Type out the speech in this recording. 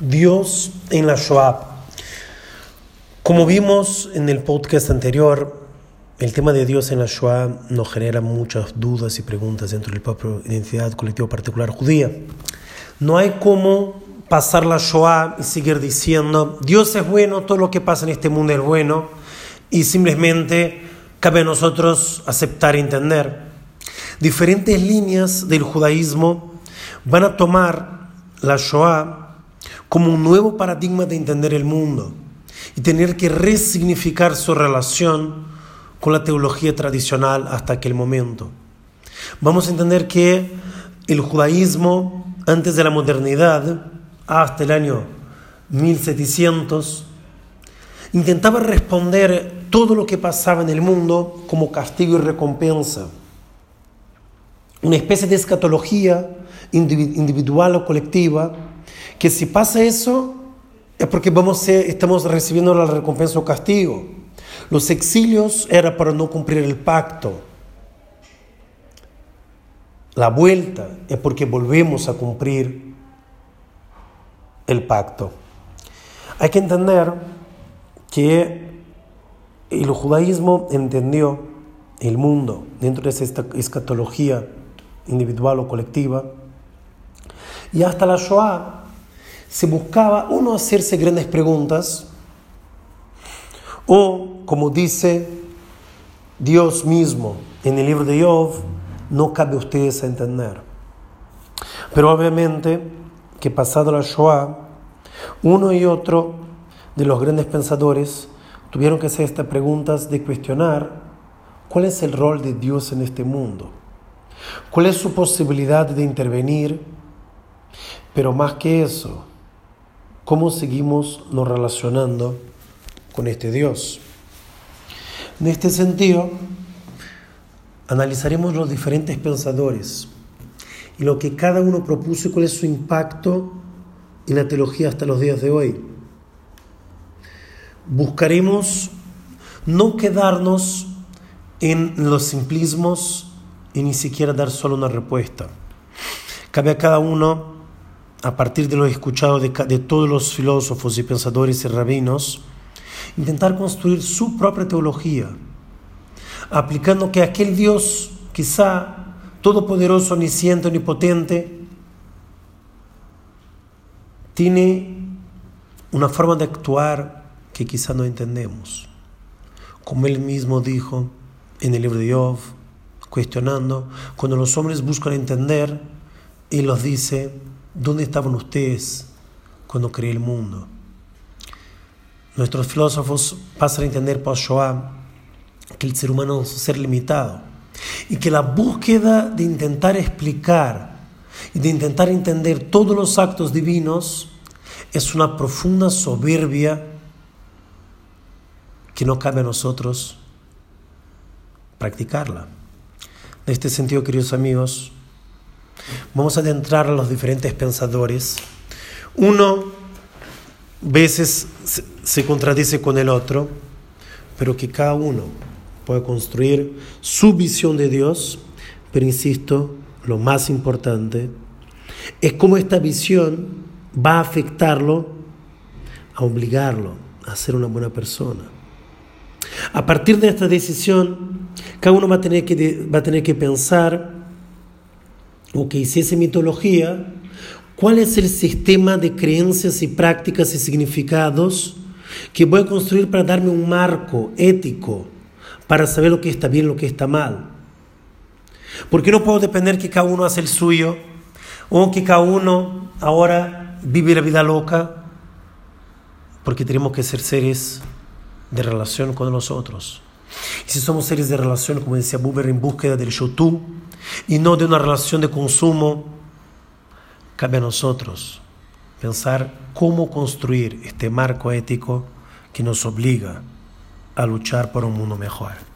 Dios en la Shoah. Como vimos en el podcast anterior, el tema de Dios en la Shoah nos genera muchas dudas y preguntas dentro del propio identidad colectiva particular judía. No hay cómo pasar la Shoah y seguir diciendo Dios es bueno, todo lo que pasa en este mundo es bueno y simplemente cabe a nosotros aceptar y entender. Diferentes líneas del judaísmo van a tomar la Shoah como un nuevo paradigma de entender el mundo y tener que resignificar su relación con la teología tradicional hasta aquel momento. Vamos a entender que el judaísmo, antes de la modernidad, hasta el año 1700, intentaba responder todo lo que pasaba en el mundo como castigo y recompensa. Una especie de escatología individual o colectiva que si pasa eso es porque vamos estamos recibiendo la recompensa o castigo. Los exilios era para no cumplir el pacto. La vuelta es porque volvemos a cumplir el pacto. Hay que entender que el judaísmo entendió el mundo dentro de esta escatología individual o colectiva y hasta la se buscaba uno hacerse grandes preguntas o, como dice Dios mismo en el libro de Job, no cabe a ustedes entender. Pero obviamente que pasado la Shoah, uno y otro de los grandes pensadores tuvieron que hacer estas preguntas de cuestionar cuál es el rol de Dios en este mundo, cuál es su posibilidad de intervenir, pero más que eso, cómo seguimos nos relacionando con este Dios. En este sentido, analizaremos los diferentes pensadores y lo que cada uno propuso y cuál es su impacto en la teología hasta los días de hoy. Buscaremos no quedarnos en los simplismos y ni siquiera dar solo una respuesta. Cabe a cada uno a partir de lo escuchado de, todos los filósofos y pensadores y rabinos, intentar construir su propia teología, aplicando que aquel Dios, quizá todopoderoso, omnisciente, omnipotente, tiene una forma de actuar que quizá no entendemos. Como él mismo dijo en el libro de Job, cuestionando, cuando los hombres buscan entender, él los dice, ¿Dónde estaban ustedes cuando creé el mundo? Nuestros filósofos pasan a entender por Shoah que el ser humano es un ser limitado y que la búsqueda de intentar explicar y de intentar entender todos los actos divinos es una profunda soberbia que no cabe a nosotros practicarla. En este sentido, queridos amigos, Vamos a adentrar a los diferentes pensadores. Uno veces se contradice con el otro, pero que cada uno puede construir su visión de Dios, pero insisto, lo más importante es cómo esta visión va a afectarlo, a obligarlo a ser una buena persona. A partir de esta decisión, cada uno va a tener que, va a tener que pensar o que hiciese mitología, cuál es el sistema de creencias y prácticas y significados que voy a construir para darme un marco ético para saber lo que está bien lo que está mal. Porque no puedo depender que cada uno hace el suyo o que cada uno ahora vive la vida loca, porque tenemos que ser seres de relación con los otros. Y si somos seres de relación, como decía Buber, en búsqueda del yo tú, y no de una relación de consumo, cabe a nosotros pensar cómo construir este marco ético que nos obliga a luchar por un mundo mejor.